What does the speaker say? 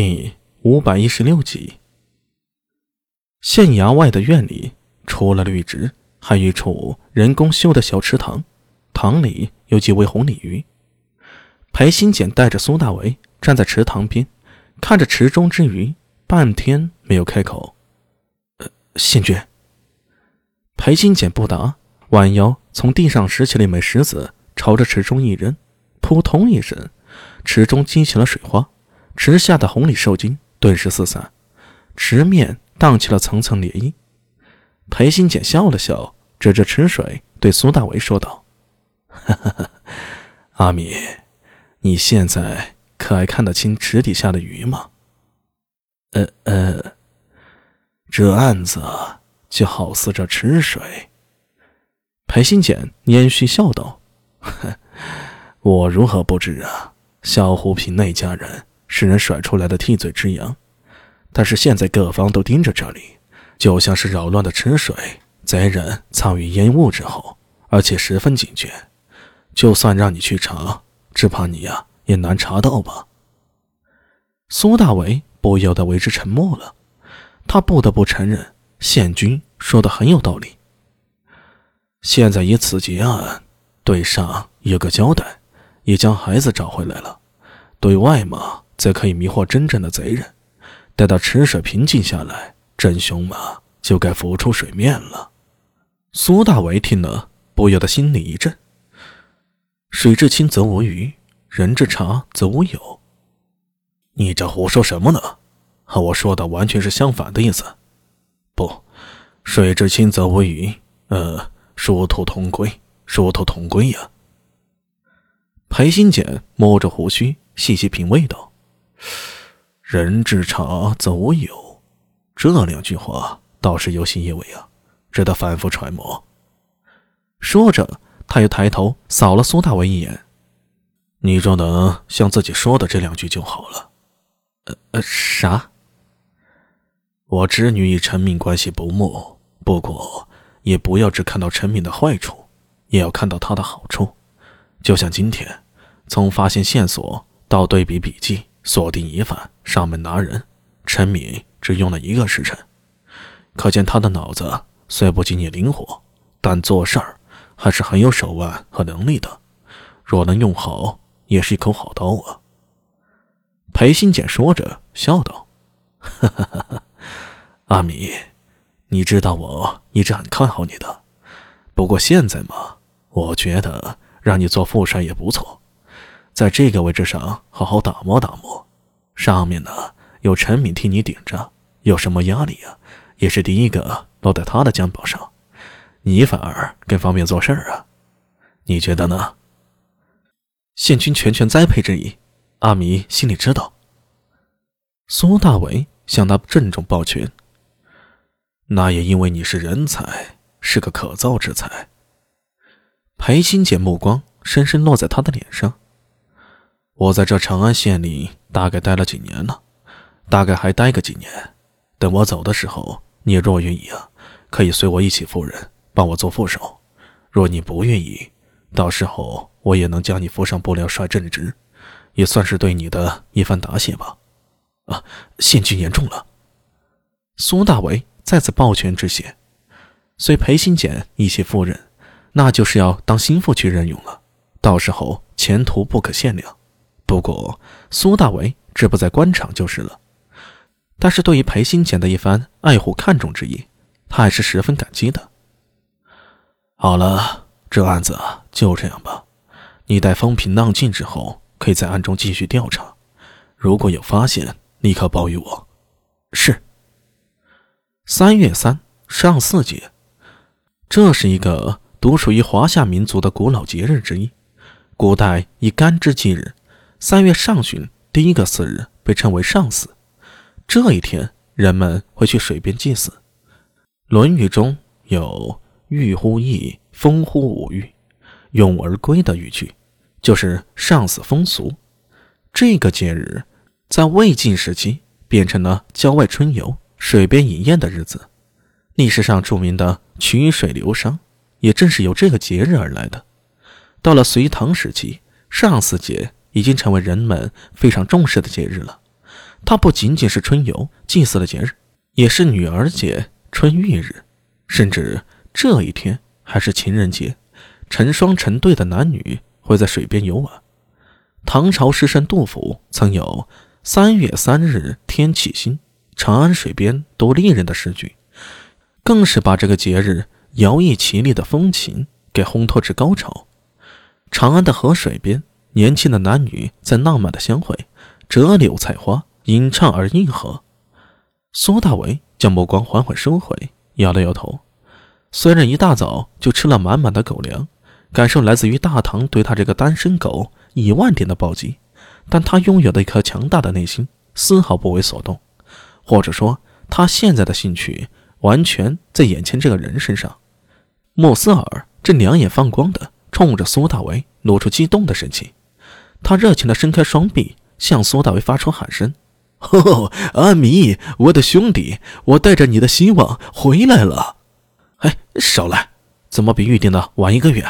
第五百一十六集。县衙外的院里，除了绿植，还有一处人工修的小池塘，塘里有几尾红鲤鱼。裴新简带着苏大为站在池塘边，看着池中之鱼，半天没有开口。呃，县君。裴新简不答，弯腰从地上拾起了一枚石子，朝着池中一扔，扑通一声，池中激起了水花。池下的红鲤受惊，顿时四散，池面荡起了层层涟漪。裴新简笑了笑，指着池水对苏大为说道：“哈哈，阿米，你现在可还看得清池底下的鱼吗？”“呃呃，这案子就好似这池水。”裴新简拈须笑道：“我如何不知啊？小湖坪那家人。”是人甩出来的替罪之羊，但是现在各方都盯着这里，就像是扰乱的池水。贼人藏于烟雾之后，而且十分警觉，就算让你去查，只怕你呀也难查到吧。苏大为不由得为之沉默了，他不得不承认，县君说的很有道理。现在以此结案，对上有个交代，也将孩子找回来了，对外嘛。则可以迷惑真正的贼人。待到池水平静下来，真凶嘛就该浮出水面了。苏大为听了，不由得心里一震：水至清则无鱼，人至察则无友。你这胡说什么呢？和我说的完全是相反的意思。不，水至清则无鱼，呃，殊途同归，殊途同归呀。裴新简摸着胡须，细细品味道。人至察则无友，这两句话倒是有些意味啊，值得反复揣摩。说着，他又抬头扫了苏大为一眼：“你若能像自己说的这两句就好了。”“呃呃，啥？”“我侄女与陈敏关系不睦，不过也不要只看到陈敏的坏处，也要看到她的好处。就像今天，从发现线索到对比笔记。”锁定疑犯，上门拿人，陈敏只用了一个时辰，可见他的脑子虽不及你灵活，但做事儿还是很有手腕和能力的。若能用好，也是一口好刀啊。裴新简说着，笑道：“哈哈哈哈阿米，你知道我一直很看好你的，不过现在嘛，我觉得让你做副帅也不错。”在这个位置上好好打磨打磨，上面呢有陈敏替你顶着，有什么压力呀，也是第一个落在他的肩膀上，你反而更方便做事儿啊，你觉得呢？县君全权栽培之意，阿弥心里知道。苏大伟向他郑重抱拳。那也因为你是人才，是个可造之才。裴新姐目光深深落在他的脸上。我在这长安县里大概待了几年了，大概还待个几年。等我走的时候，你若愿意啊，可以随我一起赴任，帮我做副手。若你不愿意，到时候我也能将你扶上布料帅正职，也算是对你的一番答谢吧。啊，县君言重了。苏大为再次抱拳致谢，随裴新简一起赴任，那就是要当心腹去任用了，到时候前途不可限量。不过，苏大为志不在官场就是了。但是对于裴新简的一番爱护看重之意，他还是十分感激的。好了，这案子就这样吧。你待风平浪静之后，可以在暗中继续调查。如果有发现，立刻报与我。是。三月三上巳节，这是一个独属于华夏民族的古老节日之一，古代以干支纪日。三月上旬第一个巳日被称为上巳，这一天人们会去水边祭祀。《论语》中有“浴乎沂，风乎舞雩，咏而归”的语句，就是上巳风俗。这个节日在魏晋时期变成了郊外春游、水边饮宴的日子。历史上著名的曲水流觞，也正是由这个节日而来的。到了隋唐时期，上巳节。已经成为人们非常重视的节日了，它不仅仅是春游祭祀的节日，也是女儿节、春浴日，甚至这一天还是情人节，成双成对的男女会在水边游玩。唐朝诗圣杜甫曾有“三月三日天气新，长安水边多丽人”的诗句，更是把这个节日摇曳绮丽的风情给烘托至高潮。长安的河水边，年轻的男女在浪漫的相会，折柳采花，吟唱而应和。苏大为将目光缓缓收回，摇了摇头。虽然一大早就吃了满满的狗粮，感受来自于大唐对他这个单身狗一万点的暴击，但他拥有的一颗强大的内心丝毫不为所动，或者说，他现在的兴趣完全在眼前这个人身上。莫斯尔正两眼放光的。冲着苏大为露出激动的神情，他热情地伸开双臂，向苏大为发出喊声：“哦，阿弥，我的兄弟，我带着你的希望回来了！”哎，少来，怎么比预定的晚一个月？